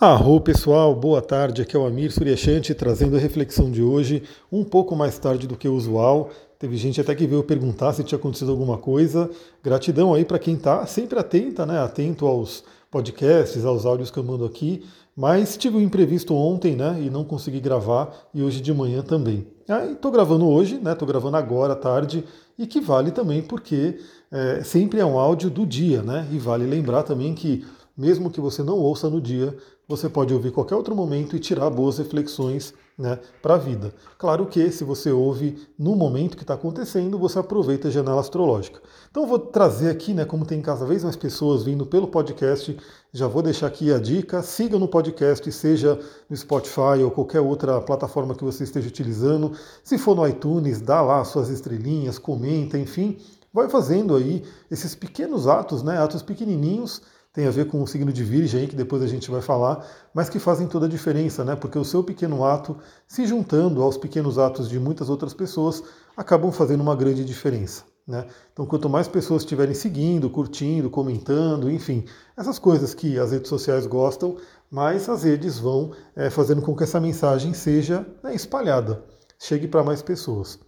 Arro pessoal, boa tarde. Aqui é o Amir Suryashanti trazendo a reflexão de hoje, um pouco mais tarde do que o usual. Teve gente até que veio perguntar se tinha acontecido alguma coisa. Gratidão aí para quem está sempre atenta, né? Atento aos podcasts, aos áudios que eu mando aqui. Mas tive um imprevisto ontem, né? E não consegui gravar e hoje de manhã também. Estou gravando hoje, né? Estou gravando agora à tarde e que vale também porque é, sempre é um áudio do dia, né? E vale lembrar também que mesmo que você não ouça no dia, você pode ouvir qualquer outro momento e tirar boas reflexões né, para a vida. Claro que se você ouve no momento que está acontecendo, você aproveita a janela astrológica. Então eu vou trazer aqui, né, como tem cada vez mais pessoas vindo pelo podcast, já vou deixar aqui a dica, siga no podcast, seja no Spotify ou qualquer outra plataforma que você esteja utilizando. Se for no iTunes, dá lá suas estrelinhas, comenta, enfim, vai fazendo aí esses pequenos atos, né, atos pequenininhos tem a ver com o signo de Virgem, que depois a gente vai falar, mas que fazem toda a diferença, né? Porque o seu pequeno ato, se juntando aos pequenos atos de muitas outras pessoas, acabam fazendo uma grande diferença. Né? Então, quanto mais pessoas estiverem seguindo, curtindo, comentando, enfim, essas coisas que as redes sociais gostam, mais as redes vão é, fazendo com que essa mensagem seja né, espalhada, chegue para mais pessoas.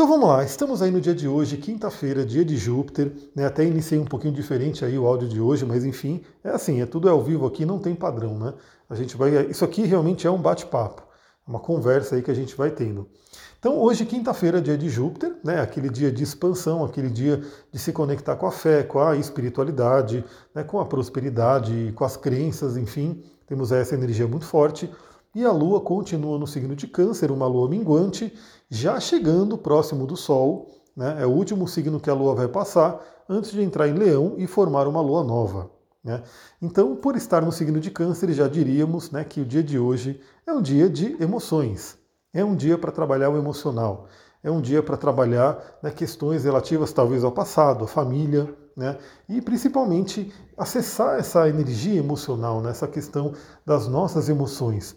Então vamos lá, estamos aí no dia de hoje, quinta-feira, dia de Júpiter, né? até iniciei um pouquinho diferente aí o áudio de hoje, mas enfim, é assim, é tudo ao vivo aqui, não tem padrão, né? A gente vai, isso aqui realmente é um bate-papo, uma conversa aí que a gente vai tendo. Então hoje, quinta-feira, dia de Júpiter, né? Aquele dia de expansão, aquele dia de se conectar com a fé, com a espiritualidade, né? com a prosperidade, com as crenças, enfim, temos essa energia muito forte. E a Lua continua no signo de Câncer, uma Lua minguante, já chegando próximo do Sol. Né? É o último signo que a Lua vai passar antes de entrar em Leão e formar uma Lua nova. Né? Então, por estar no signo de Câncer, já diríamos né, que o dia de hoje é um dia de emoções. É um dia para trabalhar o emocional. É um dia para trabalhar né, questões relativas talvez ao passado, à família, né? E principalmente acessar essa energia emocional, né? essa questão das nossas emoções.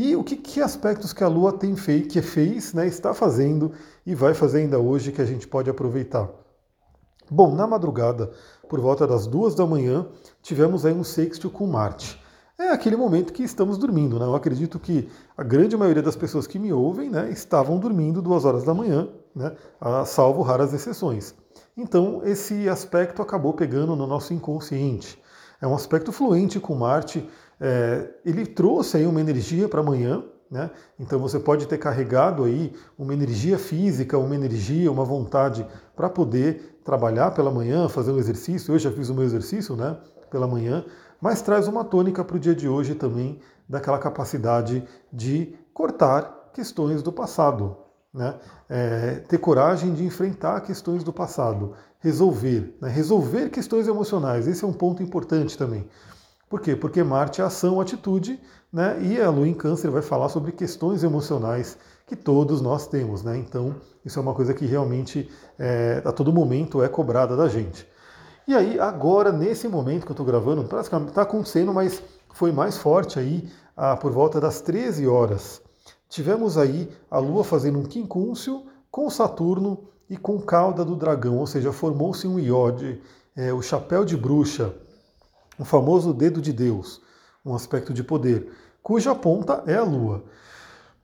E o que, que aspectos que a Lua tem feito, que fez, né, está fazendo e vai fazer ainda hoje que a gente pode aproveitar? Bom, na madrugada, por volta das duas da manhã, tivemos aí um sextil com Marte. É aquele momento que estamos dormindo, né? Eu acredito que a grande maioria das pessoas que me ouvem né, estavam dormindo duas horas da manhã, né, salvo raras exceções. Então, esse aspecto acabou pegando no nosso inconsciente. É um aspecto fluente com Marte. É, ele trouxe aí uma energia para amanhã, né? Então você pode ter carregado aí uma energia física, uma energia, uma vontade para poder trabalhar pela manhã, fazer um exercício. Eu já fiz o meu exercício, né? Pela manhã, mas traz uma tônica para o dia de hoje também daquela capacidade de cortar questões do passado, né? É, ter coragem de enfrentar questões do passado, resolver, né? resolver questões emocionais. Esse é um ponto importante também. Por quê? Porque Marte é ação, atitude, né? e a Lua em Câncer vai falar sobre questões emocionais que todos nós temos. Né? Então, isso é uma coisa que realmente é, a todo momento é cobrada da gente. E aí, agora, nesse momento que eu estou gravando, praticamente está acontecendo, mas foi mais forte aí ah, por volta das 13 horas tivemos aí a Lua fazendo um quincúncio com Saturno e com cauda do dragão, ou seja, formou-se um iode, é, o chapéu de bruxa, o famoso dedo de Deus, um aspecto de poder, cuja ponta é a Lua.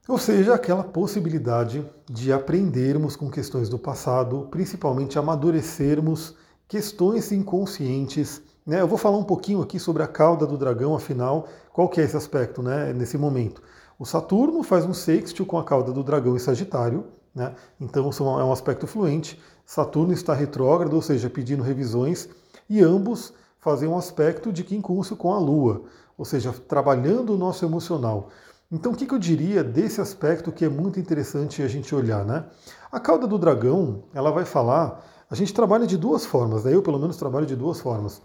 Ou seja, aquela possibilidade de aprendermos com questões do passado, principalmente amadurecermos questões inconscientes. Né? Eu vou falar um pouquinho aqui sobre a cauda do dragão, afinal, qual que é esse aspecto né, nesse momento? O Saturno faz um sextil com a cauda do dragão em Sagitário, né? então é um aspecto fluente. Saturno está retrógrado, ou seja, pedindo revisões, e ambos fazem um aspecto de quincúncio com a Lua, ou seja, trabalhando o nosso emocional. Então, o que eu diria desse aspecto que é muito interessante a gente olhar, né? A cauda do dragão, ela vai falar. A gente trabalha de duas formas, né? eu pelo menos trabalho de duas formas.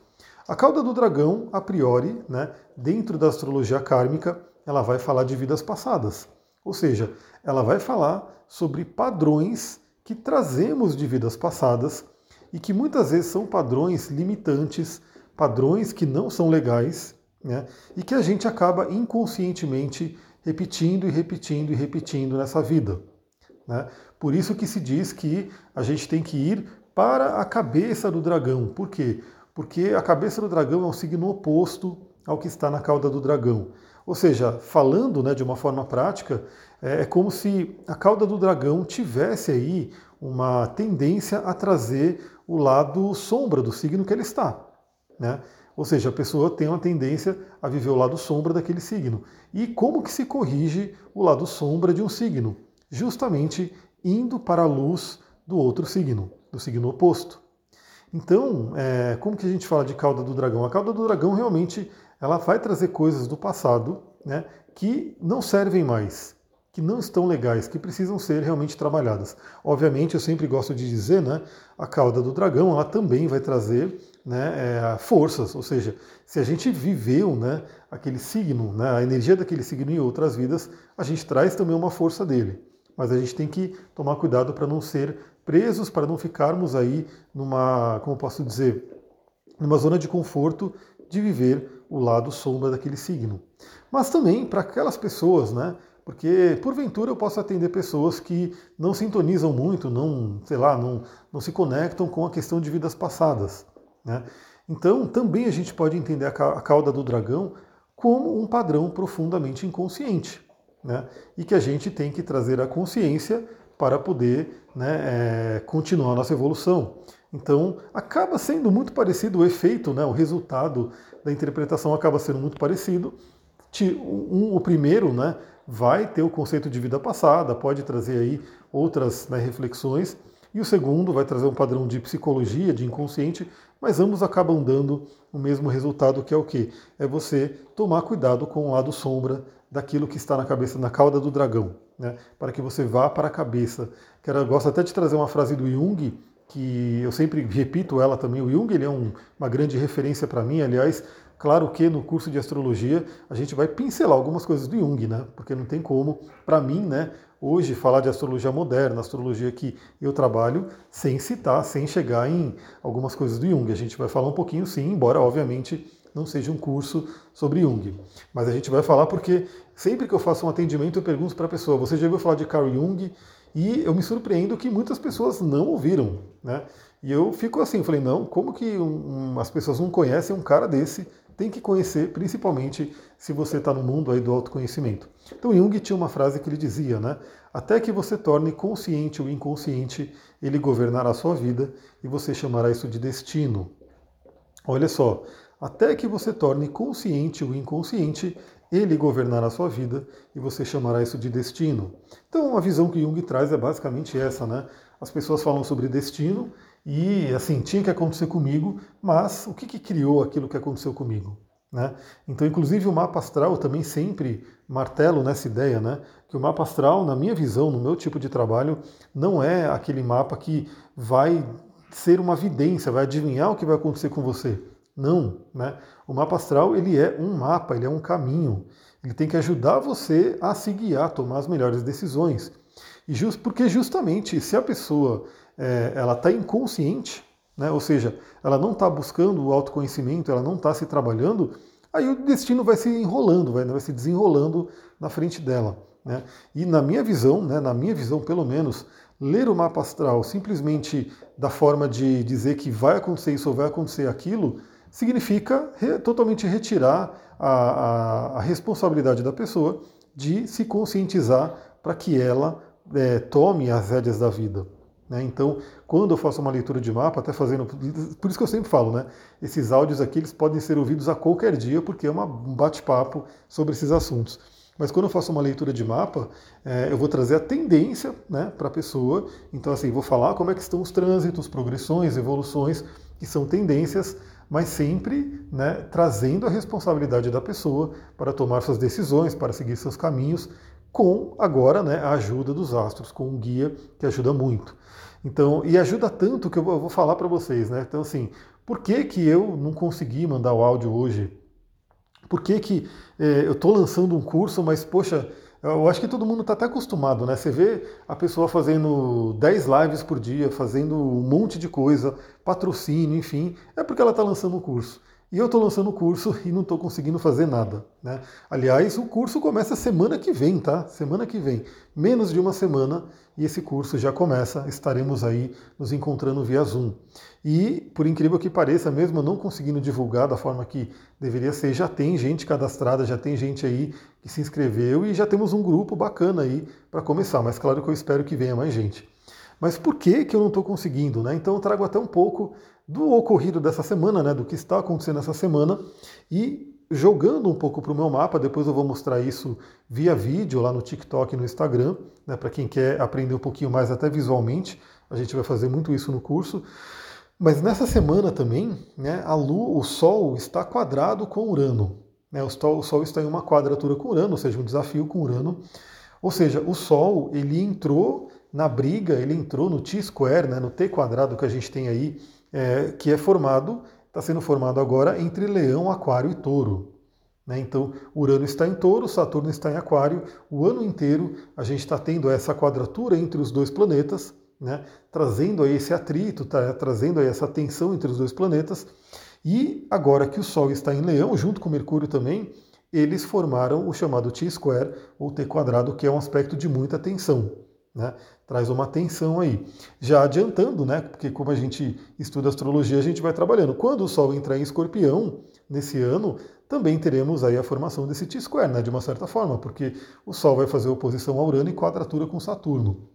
A cauda do dragão, a priori, né, dentro da astrologia kármica, ela vai falar de vidas passadas. Ou seja, ela vai falar sobre padrões que trazemos de vidas passadas e que muitas vezes são padrões limitantes, padrões que não são legais, né? e que a gente acaba inconscientemente repetindo e repetindo e repetindo nessa vida. Né? Por isso que se diz que a gente tem que ir para a cabeça do dragão. Por quê? Porque a cabeça do dragão é um signo oposto ao que está na cauda do dragão. Ou seja, falando né, de uma forma prática, é, é como se a cauda do dragão tivesse aí uma tendência a trazer o lado sombra do signo que ele está. Né? Ou seja, a pessoa tem uma tendência a viver o lado sombra daquele signo. E como que se corrige o lado sombra de um signo? Justamente indo para a luz do outro signo, do signo oposto. Então, é, como que a gente fala de cauda do dragão? A cauda do dragão realmente ela vai trazer coisas do passado né, que não servem mais, que não estão legais, que precisam ser realmente trabalhadas. Obviamente, eu sempre gosto de dizer, né, a cauda do dragão ela também vai trazer né, é, forças, ou seja, se a gente viveu né, aquele signo, né, a energia daquele signo em outras vidas, a gente traz também uma força dele. Mas a gente tem que tomar cuidado para não ser presos, para não ficarmos aí numa, como posso dizer, numa zona de conforto de viver o lado sombra daquele signo. Mas também para aquelas pessoas, né? Porque porventura eu posso atender pessoas que não sintonizam muito, não, sei lá, não, não se conectam com a questão de vidas passadas. Né? Então também a gente pode entender a cauda do dragão como um padrão profundamente inconsciente. Né? E que a gente tem que trazer a consciência para poder né, é, continuar a nossa evolução. Então, acaba sendo muito parecido o efeito, né, o resultado da interpretação acaba sendo muito parecido. O primeiro né, vai ter o conceito de vida passada, pode trazer aí outras né, reflexões, e o segundo vai trazer um padrão de psicologia, de inconsciente, mas ambos acabam dando o mesmo resultado, que é o que? É você tomar cuidado com o lado sombra daquilo que está na cabeça, na cauda do dragão, né? para que você vá para a cabeça. Quero, gosto até de trazer uma frase do Jung, que eu sempre repito ela também. O Jung ele é um, uma grande referência para mim, aliás. Claro que no curso de astrologia a gente vai pincelar algumas coisas do Jung, né? Porque não tem como, para mim, né, hoje falar de astrologia moderna, astrologia que eu trabalho, sem citar, sem chegar em algumas coisas do Jung. A gente vai falar um pouquinho sim, embora obviamente não seja um curso sobre Jung. Mas a gente vai falar porque sempre que eu faço um atendimento eu pergunto para a pessoa: você já ouviu falar de Carl Jung? E eu me surpreendo que muitas pessoas não ouviram, né? E eu fico assim, falei, não, como que um, um, as pessoas não conhecem um cara desse? Tem que conhecer, principalmente se você está no mundo aí do autoconhecimento. Então Jung tinha uma frase que ele dizia, né? Até que você torne consciente o inconsciente, ele governará a sua vida e você chamará isso de destino. Olha só, até que você torne consciente o inconsciente, ele governará a sua vida e você chamará isso de destino. Então, a visão que Jung traz é basicamente essa, né? As pessoas falam sobre destino e, assim, tinha que acontecer comigo, mas o que, que criou aquilo que aconteceu comigo? Né? Então, inclusive, o mapa astral também sempre martelo nessa ideia, né? Que o mapa astral, na minha visão, no meu tipo de trabalho, não é aquele mapa que vai ser uma vidência, vai adivinhar o que vai acontecer com você. Não, né? O mapa astral ele é um mapa, ele é um caminho. Ele tem que ajudar você a se guiar, a tomar as melhores decisões. E just, porque justamente se a pessoa é, ela está inconsciente, né? ou seja, ela não está buscando o autoconhecimento, ela não está se trabalhando, aí o destino vai se enrolando, vai, vai se desenrolando na frente dela. Né? E na minha visão, né, na minha visão pelo menos, ler o mapa astral simplesmente da forma de dizer que vai acontecer isso ou vai acontecer aquilo, significa re, totalmente retirar a, a, a, responsabilidade da pessoa de se conscientizar para que ela é, tome as rédeas da vida. Né? Então, quando eu faço uma leitura de mapa, até fazendo. Por isso que eu sempre falo, né? Esses áudios aqui eles podem ser ouvidos a qualquer dia, porque é um bate-papo sobre esses assuntos. Mas quando eu faço uma leitura de mapa, é, eu vou trazer a tendência né, para a pessoa. Então, assim, vou falar como é que estão os trânsitos, progressões, evoluções, que são tendências mas sempre né, trazendo a responsabilidade da pessoa para tomar suas decisões, para seguir seus caminhos, com agora né, a ajuda dos astros, com um guia que ajuda muito. Então, e ajuda tanto que eu vou falar para vocês, né? Então, assim, por que, que eu não consegui mandar o áudio hoje? Por que, que eh, eu estou lançando um curso, mas, poxa, eu acho que todo mundo está até acostumado, né? Você vê a pessoa fazendo 10 lives por dia, fazendo um monte de coisa, patrocínio, enfim, é porque ela está lançando um curso. E eu estou lançando o curso e não estou conseguindo fazer nada. Né? Aliás, o curso começa semana que vem, tá? Semana que vem. Menos de uma semana e esse curso já começa. Estaremos aí nos encontrando via Zoom. E, por incrível que pareça, mesmo não conseguindo divulgar da forma que deveria ser, já tem gente cadastrada, já tem gente aí que se inscreveu e já temos um grupo bacana aí para começar. Mas claro que eu espero que venha mais gente. Mas por que, que eu não estou conseguindo? Né? Então eu trago até um pouco do ocorrido dessa semana, né, do que está acontecendo essa semana, e jogando um pouco para o meu mapa, depois eu vou mostrar isso via vídeo lá no TikTok e no Instagram, né, para quem quer aprender um pouquinho mais até visualmente, a gente vai fazer muito isso no curso. Mas nessa semana também, né, a Lua, o Sol está quadrado com Urano. Né, o, Sol, o Sol está em uma quadratura com Urano, ou seja, um desafio com Urano. Ou seja, o Sol ele entrou na briga, ele entrou no T-square, né, no T quadrado que a gente tem aí é, que é formado, está sendo formado agora entre Leão, Aquário e Touro. Né? Então, Urano está em Touro, Saturno está em Aquário. O ano inteiro a gente está tendo essa quadratura entre os dois planetas, né? trazendo aí esse atrito, tá? trazendo aí essa tensão entre os dois planetas. E agora que o Sol está em Leão, junto com Mercúrio também, eles formaram o chamado T-square, ou T quadrado, que é um aspecto de muita tensão. Né? Traz uma tensão aí. Já adiantando, né? Porque como a gente estuda astrologia, a gente vai trabalhando. Quando o Sol entrar em escorpião nesse ano, também teremos aí a formação desse T-square, né? De uma certa forma, porque o Sol vai fazer oposição a Urano e quadratura com Saturno.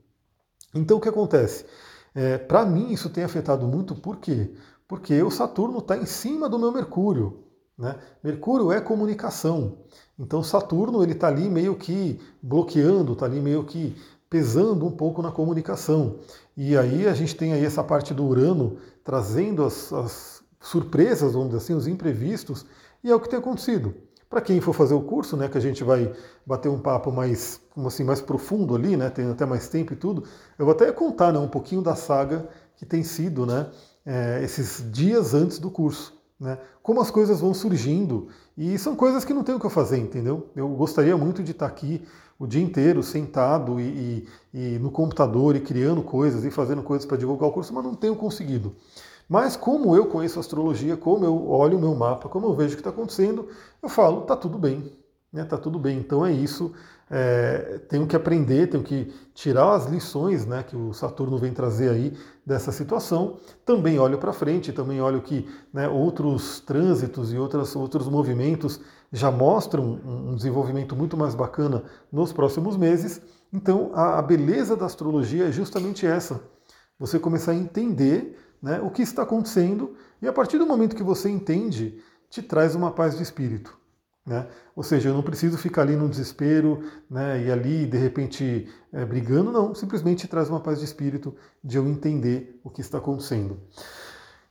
Então o que acontece? É, Para mim isso tem afetado muito, por quê? Porque o Saturno está em cima do meu Mercúrio. Né? Mercúrio é comunicação. Então Saturno ele está ali meio que bloqueando, está ali meio que pesando um pouco na comunicação. E aí a gente tem aí essa parte do Urano trazendo as, as surpresas, vamos dizer assim, os imprevistos, e é o que tem acontecido. Para quem for fazer o curso, né, que a gente vai bater um papo mais, como assim, mais profundo ali, né, tem até mais tempo e tudo, eu vou até contar né, um pouquinho da saga que tem sido né, é, esses dias antes do curso. Né, como as coisas vão surgindo, e são coisas que não tem o que eu fazer, entendeu? Eu gostaria muito de estar aqui o dia inteiro sentado e, e, e no computador e criando coisas e fazendo coisas para divulgar o curso, mas não tenho conseguido. Mas como eu conheço astrologia, como eu olho o meu mapa, como eu vejo o que está acontecendo, eu falo, tá tudo bem, né? Tá tudo bem. Então é isso. É, tenho que aprender, tenho que tirar as lições né, que o Saturno vem trazer aí dessa situação. Também olho para frente, também olho que né, outros trânsitos e outras, outros movimentos já mostram um desenvolvimento muito mais bacana nos próximos meses. Então, a, a beleza da astrologia é justamente essa: você começar a entender né, o que está acontecendo, e a partir do momento que você entende, te traz uma paz de espírito. Né? Ou seja, eu não preciso ficar ali no desespero né, e ali de repente é, brigando, não, simplesmente traz uma paz de espírito de eu entender o que está acontecendo.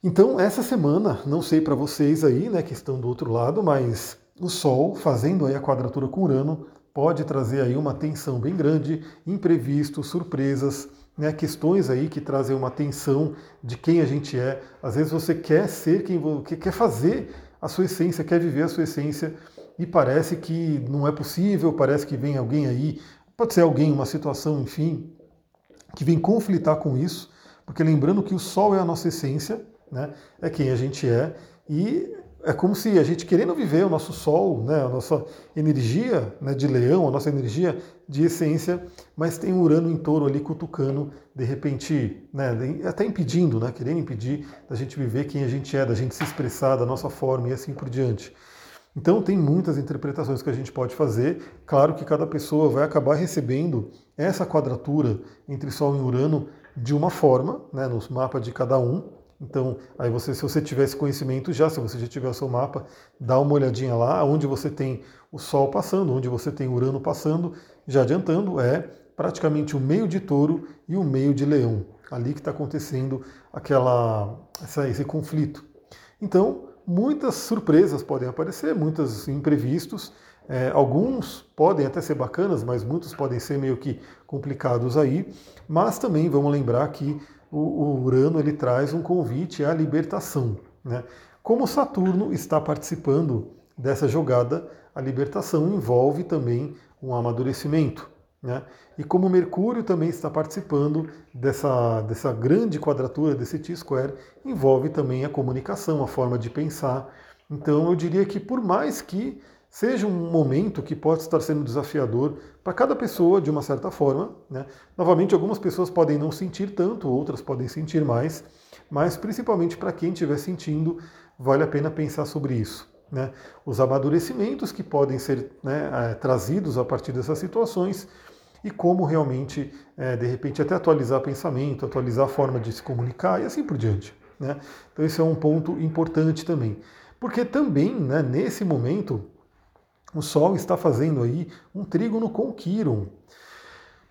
Então, essa semana, não sei para vocês aí, né, que estão do outro lado, mas o Sol fazendo aí a quadratura com Urano pode trazer aí uma tensão bem grande, imprevistos, surpresas, né, questões aí que trazem uma tensão de quem a gente é. Às vezes você quer ser quem quer fazer a sua essência, quer viver a sua essência e parece que não é possível, parece que vem alguém aí, pode ser alguém, uma situação, enfim, que vem conflitar com isso, porque lembrando que o Sol é a nossa essência, né, é quem a gente é, e é como se a gente querendo viver o nosso sol, né, a nossa energia né, de leão, a nossa energia de essência, mas tem Urano em touro ali cutucando, de repente, né, até impedindo, né, querendo impedir da gente viver quem a gente é, da gente se expressar da nossa forma e assim por diante. Então tem muitas interpretações que a gente pode fazer. Claro que cada pessoa vai acabar recebendo essa quadratura entre Sol e Urano de uma forma, né, nos mapas de cada um, então, aí você, se você tiver esse conhecimento já, se você já tiver o seu mapa, dá uma olhadinha lá, onde você tem o Sol passando, onde você tem Urano passando, já adiantando, é praticamente o meio de touro e o meio de leão. Ali que está acontecendo aquela, essa, esse conflito. Então, muitas surpresas podem aparecer, muitos imprevistos. É, alguns podem até ser bacanas, mas muitos podem ser meio que complicados aí. Mas também vamos lembrar que o, Urano ele traz um convite à libertação. Né? Como Saturno está participando dessa jogada, a libertação envolve também um amadurecimento. Né? E como Mercúrio também está participando dessa, dessa grande quadratura, desse T-square, envolve também a comunicação, a forma de pensar. Então eu diria que por mais que seja um momento que pode estar sendo desafiador para cada pessoa de uma certa forma, né? novamente algumas pessoas podem não sentir tanto, outras podem sentir mais, mas principalmente para quem estiver sentindo, vale a pena pensar sobre isso. Né? Os amadurecimentos que podem ser né, é, trazidos a partir dessas situações e como realmente, é, de repente, até atualizar pensamento, atualizar a forma de se comunicar e assim por diante. Né? Então, esse é um ponto importante também. Porque também, né, nesse momento, o Sol está fazendo aí um trígono com Quiron.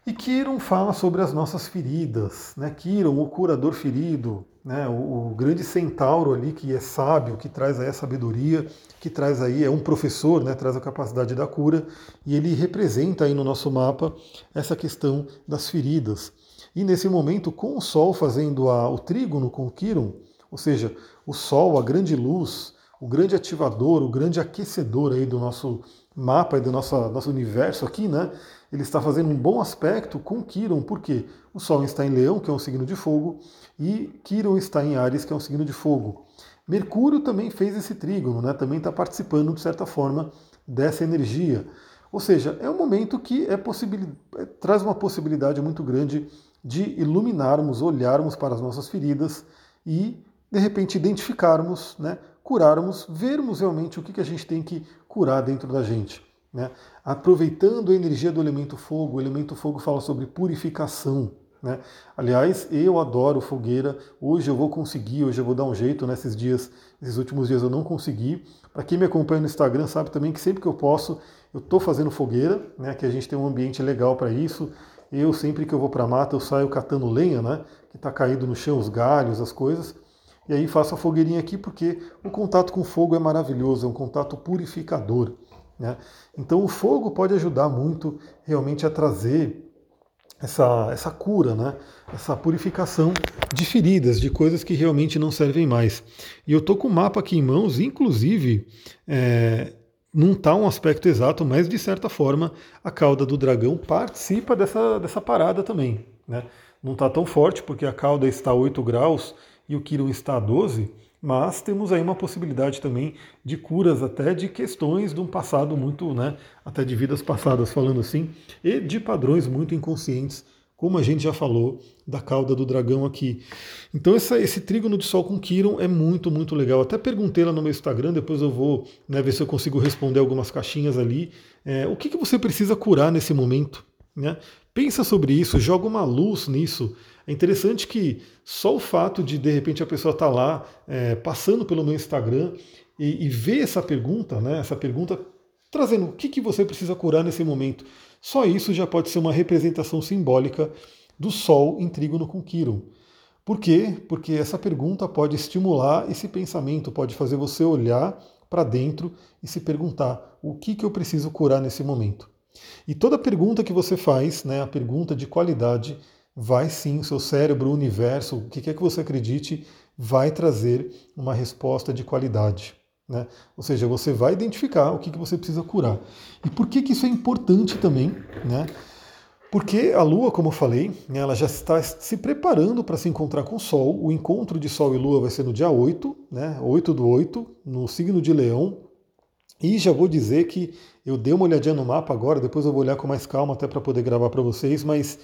E Quiron fala sobre as nossas feridas, né? Quiron, o curador ferido, né? O, o, grande centauro ali que é sábio, que traz aí a sabedoria, que traz aí, é um professor, né? Traz a capacidade da cura, e ele representa aí no nosso mapa essa questão das feridas. E nesse momento, com o Sol fazendo a, o trígono com Quiron, ou seja, o Sol, a grande luz, o grande ativador, o grande aquecedor aí do nosso mapa e do nosso, nosso universo aqui, né? Ele está fazendo um bom aspecto com Quiron, porque o Sol está em Leão, que é um signo de fogo, e Quiron está em Ares, que é um signo de fogo. Mercúrio também fez esse trígono, né? Também está participando, de certa forma, dessa energia. Ou seja, é um momento que é é, traz uma possibilidade muito grande de iluminarmos, olharmos para as nossas feridas e, de repente, identificarmos, né, curarmos, vermos realmente o que, que a gente tem que curar dentro da gente. Né? Aproveitando a energia do elemento fogo, o elemento fogo fala sobre purificação. Né? Aliás, eu adoro fogueira. Hoje eu vou conseguir, hoje eu vou dar um jeito. Nesses dias, esses últimos dias eu não consegui. Para quem me acompanha no Instagram sabe também que sempre que eu posso, eu estou fazendo fogueira, né? Que a gente tem um ambiente legal para isso. Eu sempre que eu vou para a mata eu saio catando lenha, né? Que está caído no chão, os galhos, as coisas. E aí faço a fogueirinha aqui porque o contato com fogo é maravilhoso, é um contato purificador. Né? Então o fogo pode ajudar muito realmente a trazer essa, essa cura, né? essa purificação de feridas, de coisas que realmente não servem mais. E eu estou com o mapa aqui em mãos, inclusive é, não está um aspecto exato, mas de certa forma a cauda do dragão participa dessa, dessa parada também. Né? Não está tão forte porque a cauda está a 8 graus e o Quirón está a 12, mas temos aí uma possibilidade também de curas até de questões de um passado muito, né, até de vidas passadas, falando assim, e de padrões muito inconscientes, como a gente já falou da cauda do dragão aqui. Então essa, esse trígono de Sol com Quiron é muito, muito legal. Até perguntei lá no meu Instagram, depois eu vou né, ver se eu consigo responder algumas caixinhas ali. É, o que, que você precisa curar nesse momento? Né? Pensa sobre isso, joga uma luz nisso. É interessante que só o fato de de repente a pessoa estar tá lá é, passando pelo meu Instagram e, e, ver essa pergunta, né, essa pergunta trazendo o que, que você precisa curar nesse momento, só isso já pode ser uma representação simbólica do Sol em trígono com Quiron. Por quê? Porque essa pergunta pode estimular esse pensamento, pode fazer você olhar para dentro e se perguntar o que, que eu preciso curar nesse momento. E toda pergunta que você faz, né, a pergunta de qualidade, vai sim, seu cérebro, o universo, o que quer que você acredite, vai trazer uma resposta de qualidade. Né? Ou seja, você vai identificar o que, que você precisa curar. E por que, que isso é importante também? Né? Porque a Lua, como eu falei, né, ela já está se preparando para se encontrar com o Sol. O encontro de Sol e Lua vai ser no dia 8, né, 8 do 8, no signo de Leão. E já vou dizer que eu dei uma olhadinha no mapa agora, depois eu vou olhar com mais calma até para poder gravar para vocês, mas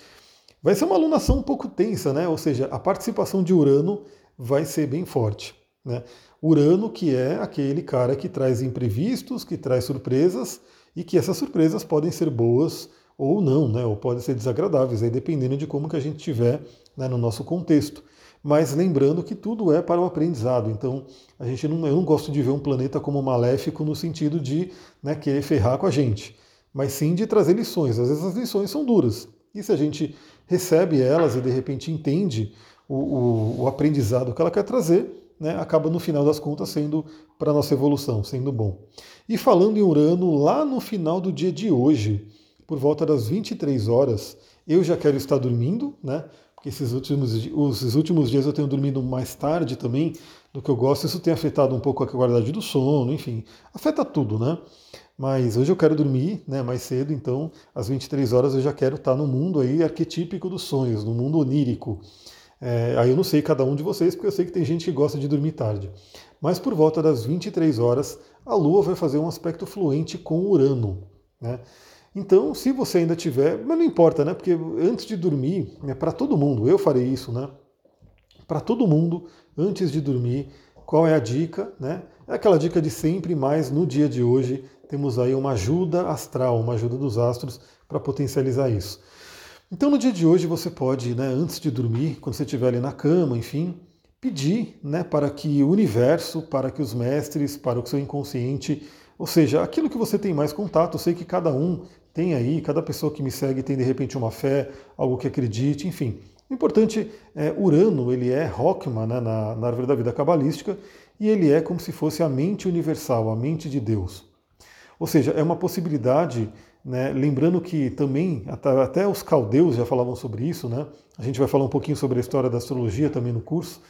Vai ser uma alunação um pouco tensa, né? Ou seja, a participação de Urano vai ser bem forte. Né? Urano, que é aquele cara que traz imprevistos, que traz surpresas, e que essas surpresas podem ser boas ou não, né? ou podem ser desagradáveis, aí dependendo de como que a gente estiver né, no nosso contexto. Mas lembrando que tudo é para o aprendizado. Então, a gente não, eu não gosto de ver um planeta como maléfico no sentido de né, querer ferrar com a gente, mas sim de trazer lições. Às vezes as lições são duras. E se a gente recebe elas e de repente entende o, o, o aprendizado que ela quer trazer, né, acaba no final das contas sendo para a nossa evolução, sendo bom. E falando em Urano, lá no final do dia de hoje, por volta das 23 horas, eu já quero estar dormindo, né? Porque esses últimos, os últimos dias eu tenho dormido mais tarde também do que eu gosto. Isso tem afetado um pouco a qualidade do sono, enfim, afeta tudo, né? Mas hoje eu quero dormir né, mais cedo, então às 23 horas eu já quero estar no mundo aí arquetípico dos sonhos, no mundo onírico. É, aí eu não sei cada um de vocês, porque eu sei que tem gente que gosta de dormir tarde. mas por volta das 23 horas a Lua vai fazer um aspecto fluente com Urano. Né? Então, se você ainda tiver, mas não importa, né? Porque antes de dormir, é para todo mundo, eu farei isso, né? Para todo mundo, antes de dormir, qual é a dica, né? É aquela dica de sempre, mas no dia de hoje temos aí uma ajuda astral, uma ajuda dos astros para potencializar isso. Então, no dia de hoje, você pode, né, antes de dormir, quando você estiver ali na cama, enfim, pedir né, para que o universo, para que os mestres, para o seu inconsciente, ou seja, aquilo que você tem mais contato, eu sei que cada um tem aí, cada pessoa que me segue tem de repente uma fé, algo que acredite, enfim. O importante é Urano, ele é Rockman né, na, na árvore da vida cabalística, e ele é como se fosse a mente universal, a mente de Deus. Ou seja, é uma possibilidade né? Lembrando que também, até os caldeus já falavam sobre isso, né? a gente vai falar um pouquinho sobre a história da astrologia também no curso,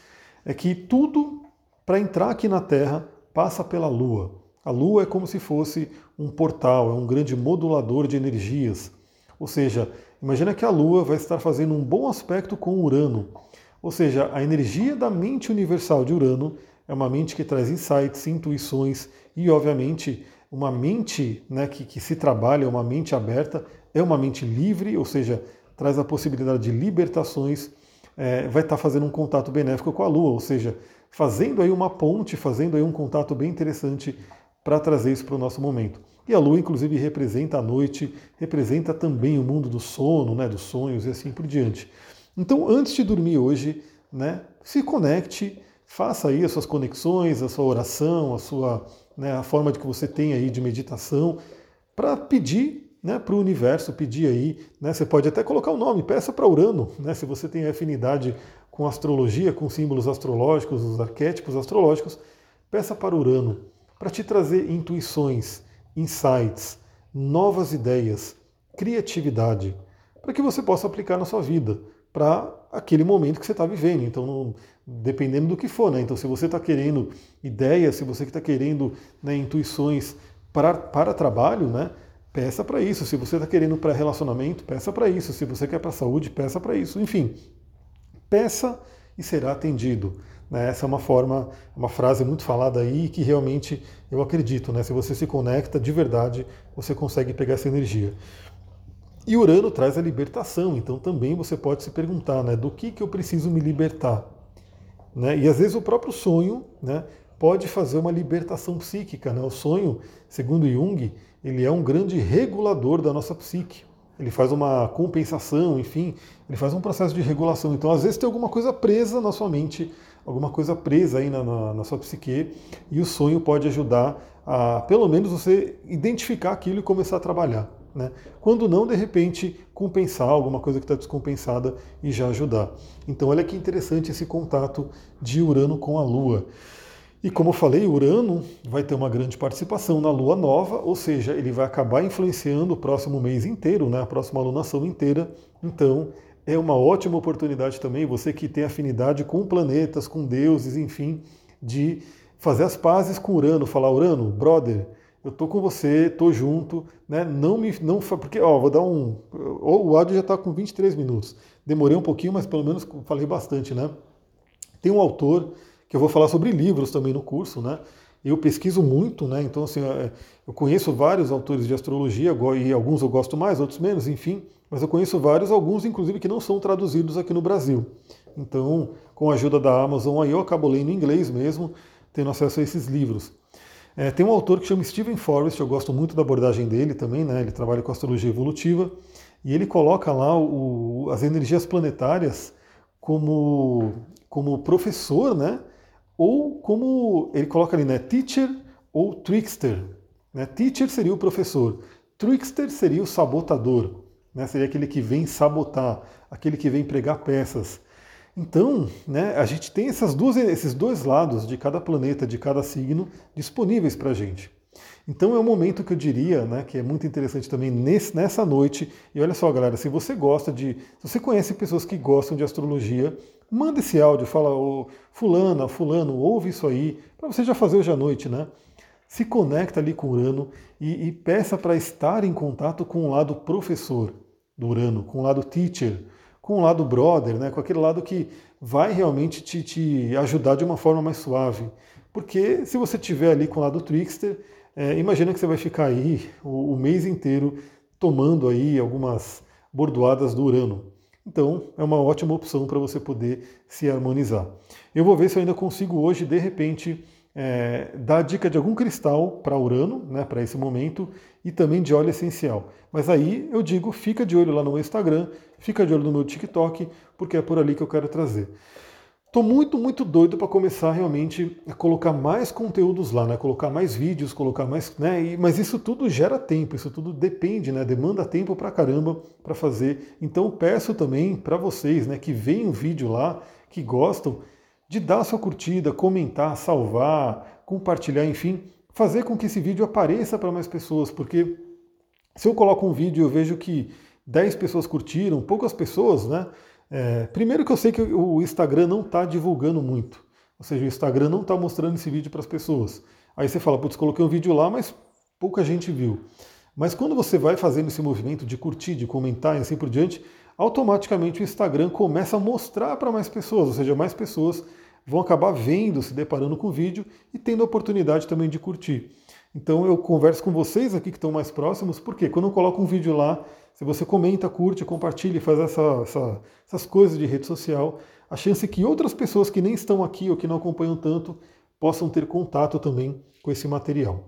é que tudo para entrar aqui na Terra passa pela Lua. A Lua é como se fosse um portal, é um grande modulador de energias. Ou seja, imagina que a Lua vai estar fazendo um bom aspecto com Urano. Ou seja, a energia da mente universal de Urano é uma mente que traz insights, intuições e, obviamente, uma mente né, que, que se trabalha, uma mente aberta, é uma mente livre, ou seja, traz a possibilidade de libertações, é, vai estar fazendo um contato benéfico com a Lua, ou seja, fazendo aí uma ponte, fazendo aí um contato bem interessante para trazer isso para o nosso momento. E a Lua, inclusive, representa a noite, representa também o mundo do sono, né, dos sonhos e assim por diante. Então, antes de dormir hoje, né, se conecte, faça aí as suas conexões, a sua oração, a sua né, a forma de que você tem aí de meditação, para pedir né, para o universo, pedir aí, né, você pode até colocar o nome, peça para Urano, né, se você tem afinidade com astrologia, com símbolos astrológicos, os arquétipos astrológicos, peça para Urano, para te trazer intuições, insights, novas ideias, criatividade, para que você possa aplicar na sua vida, para aquele momento que você está vivendo. Então, não, dependendo do que for, né? Então, se você está querendo ideias, se você está querendo né, intuições para, para trabalho, né? Peça para isso. Se você está querendo para relacionamento, peça para isso. Se você quer para saúde, peça para isso. Enfim, peça e será atendido. Né? Essa é uma forma, uma frase muito falada aí que realmente eu acredito. Né? Se você se conecta de verdade, você consegue pegar essa energia. E Urano traz a libertação, então também você pode se perguntar, né, do que, que eu preciso me libertar? Né? E às vezes o próprio sonho né, pode fazer uma libertação psíquica. Né? O sonho, segundo Jung, ele é um grande regulador da nossa psique. Ele faz uma compensação, enfim, ele faz um processo de regulação. Então, às vezes, tem alguma coisa presa na sua mente, alguma coisa presa aí na, na, na sua psique, e o sonho pode ajudar a, pelo menos, você identificar aquilo e começar a trabalhar. Né? Quando não, de repente, compensar alguma coisa que está descompensada e já ajudar. Então, olha que interessante esse contato de Urano com a Lua. E como eu falei, Urano vai ter uma grande participação na Lua nova, ou seja, ele vai acabar influenciando o próximo mês inteiro, né? a próxima alunação inteira. Então, é uma ótima oportunidade também, você que tem afinidade com planetas, com deuses, enfim, de fazer as pazes com Urano, falar, Urano, brother, eu tô com você, tô junto, né? Não me não porque ó, vou dar um o áudio já está com 23 minutos. Demorei um pouquinho, mas pelo menos falei bastante, né? Tem um autor que eu vou falar sobre livros também no curso, né? Eu pesquiso muito, né? Então assim, é, eu conheço vários autores de astrologia e alguns eu gosto mais, outros menos, enfim, mas eu conheço vários, alguns inclusive que não são traduzidos aqui no Brasil. Então, com a ajuda da Amazon aí eu acabo lendo em inglês mesmo, tendo acesso a esses livros. É, tem um autor que chama Stephen Forrest, eu gosto muito da abordagem dele também, né? ele trabalha com astrologia evolutiva, e ele coloca lá o, as energias planetárias como, como professor, né? ou como ele coloca ali, né? teacher ou trickster. Né? Teacher seria o professor, trickster seria o sabotador, né? seria aquele que vem sabotar, aquele que vem pregar peças. Então, né, a gente tem essas duas, esses dois lados de cada planeta, de cada signo, disponíveis para a gente. Então é um momento que eu diria, né, que é muito interessante também nesse, nessa noite. E olha só, galera, se você gosta de, se você conhece pessoas que gostam de astrologia, manda esse áudio, fala, oh, fulana, fulano, ouve isso aí, para você já fazer hoje à noite, né? Se conecta ali com Urano e, e peça para estar em contato com o lado professor do Urano, com o lado teacher, com o lado brother, né, com aquele lado que vai realmente te, te ajudar de uma forma mais suave, Porque se você tiver ali com o lado trickster, é, imagina que você vai ficar aí o, o mês inteiro tomando aí algumas bordoadas do Urano. Então, é uma ótima opção para você poder se harmonizar. Eu vou ver se eu ainda consigo hoje, de repente, é, dar dica de algum cristal para Urano, né, para esse momento, e também de óleo essencial. Mas aí eu digo, fica de olho lá no meu Instagram, fica de olho no meu TikTok, porque é por ali que eu quero trazer. Estou muito, muito doido para começar realmente a colocar mais conteúdos lá, né? Colocar mais vídeos, colocar mais. Né? E, mas isso tudo gera tempo, isso tudo depende, né? Demanda tempo para caramba para fazer. Então peço também para vocês né, que veem o vídeo lá, que gostam, de dar sua curtida, comentar, salvar, compartilhar, enfim, fazer com que esse vídeo apareça para mais pessoas, porque se eu coloco um vídeo e eu vejo que 10 pessoas curtiram, poucas pessoas, né? É, primeiro que eu sei que o Instagram não está divulgando muito. Ou seja, o Instagram não está mostrando esse vídeo para as pessoas. Aí você fala, putz, coloquei um vídeo lá, mas pouca gente viu. Mas quando você vai fazendo esse movimento de curtir, de comentar e assim por diante, automaticamente o Instagram começa a mostrar para mais pessoas, ou seja, mais pessoas vão acabar vendo, se deparando com o vídeo e tendo a oportunidade também de curtir. Então eu converso com vocês aqui que estão mais próximos, porque quando eu coloco um vídeo lá, se você comenta, curte, compartilha e faz essa, essa, essas coisas de rede social, a chance é que outras pessoas que nem estão aqui ou que não acompanham tanto possam ter contato também com esse material.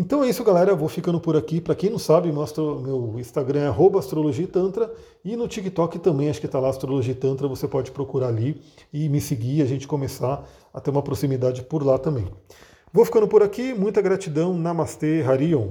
Então é isso, galera. Eu vou ficando por aqui. Para quem não sabe, meu Instagram é astrologitantra e no TikTok também, acho que está lá Astrologia Tantra. Você pode procurar ali e me seguir, a gente começar a ter uma proximidade por lá também. Vou ficando por aqui. Muita gratidão. Namastê, Harion.